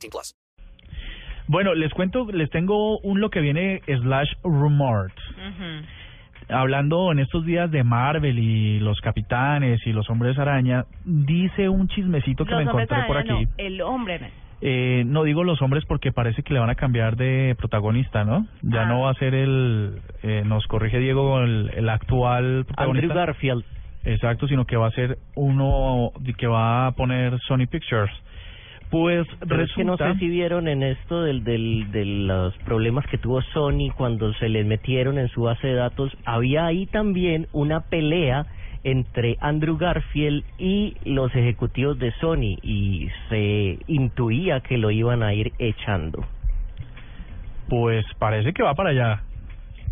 18 plus. Bueno, les cuento, les tengo un lo que viene slash rumors. Hablando en estos días de Marvel y los capitanes y los hombres araña, dice un chismecito que me Los encontré por aquí. no, el hombre. Eh, no digo los hombres porque parece que le van a cambiar de protagonista, ¿no? Ya Ah. no va a ser el, eh, nos corrige Diego, el, el actual protagonista. Andrew Garfield. Exacto, sino que va a ser uno que va a poner Sony Pictures. Pues Pero es que no resulta... sé si vieron en esto del, del, de los problemas que tuvo Sony cuando se les metieron en su base de datos. Había ahí también una pelea entre Andrew Garfield y los ejecutivos de Sony y se intuía que lo iban a ir echando. Pues parece que va para allá.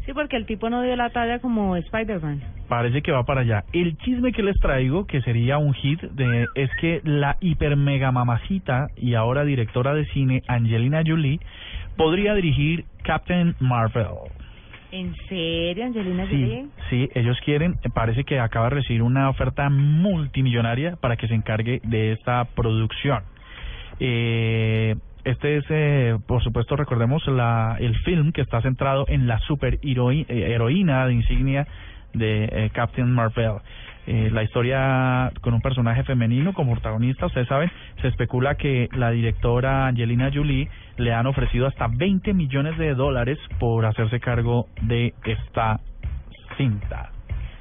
Sí, porque el tipo no dio la talla como Spider-Man. Parece que va para allá. El chisme que les traigo, que sería un hit, de, es que la hiper mega mamacita y ahora directora de cine Angelina Jolie podría dirigir Captain Marvel. ¿En serio, Angelina Sí, Jolie? sí, ellos quieren, parece que acaba de recibir una oferta multimillonaria para que se encargue de esta producción. Eh, este es, eh, por supuesto, recordemos la, el film que está centrado en la super heroína de insignia de eh, Captain Marvel. Eh, la historia con un personaje femenino como protagonista, ustedes saben, se especula que la directora Angelina Jolie le han ofrecido hasta 20 millones de dólares por hacerse cargo de esta cinta.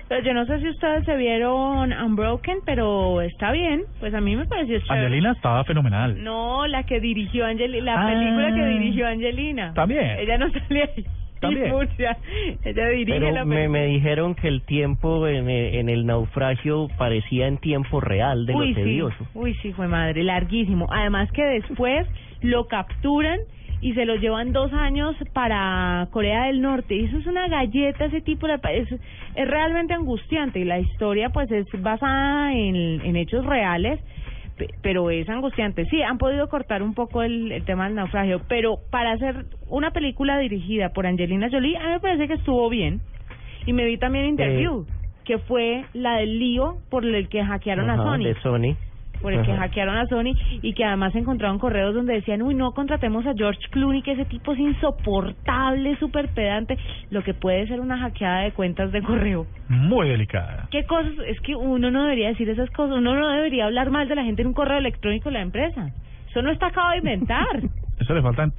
Pero yo no sé si ustedes se vieron Unbroken, pero está bien. Pues a mí me pareció chévere. Angelina estaba fenomenal. No, la que dirigió Angelina, la Ah. película que dirigió Angelina. También. Ella no salía ahí. También. Murcia. Ella dirige la Pero me, película. me dijeron que el tiempo en el, en el naufragio parecía en tiempo real de Uy, lo sí. tedioso. Uy, sí, fue madre, larguísimo. Además que después lo capturan y se lo llevan dos años para Corea del Norte. Y eso es una galleta, ese tipo de... pa- Es, es realmente angustiante. Y la historia, pues, es basada en, en hechos reales, pe- pero es angustiante. Sí, han podido cortar un poco el, el tema del naufragio, pero para hacer una película dirigida por Angelina Jolie, a mí me parece que estuvo bien. Y me vi también Interview, que fue la del lío por el que hackearon a Sony De Sony. Por el que hackearon a Sony y que además encontraron correos donde decían, uy, no contratemos a George Clooney, que ese tipo es insoportable, súper pedante, lo que puede ser una hackeada de cuentas de correo. Muy delicada. ¿Qué cosas? Es que uno no debería decir esas cosas, uno no debería hablar mal de la gente en un correo electrónico de la empresa. Eso no está acabado de inventar. Eso le faltan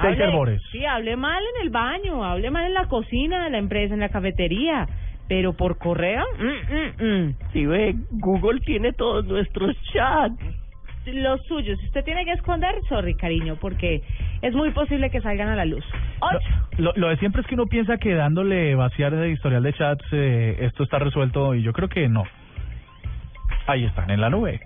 seis Hable-. Sí, hable mal en el baño, hable mal en la cocina de la empresa, en la cafetería, pero por correo, mm, mm, mm. Si ve, Google tiene todos nuestros chats. los suyos. Si usted tiene que esconder, sorry, cariño, porque es muy posible que salgan a la luz. Lo, lo de siempre es que uno piensa que dándole vaciar ese historial de chats eh, esto está resuelto y yo creo que no. Ahí están en la nube.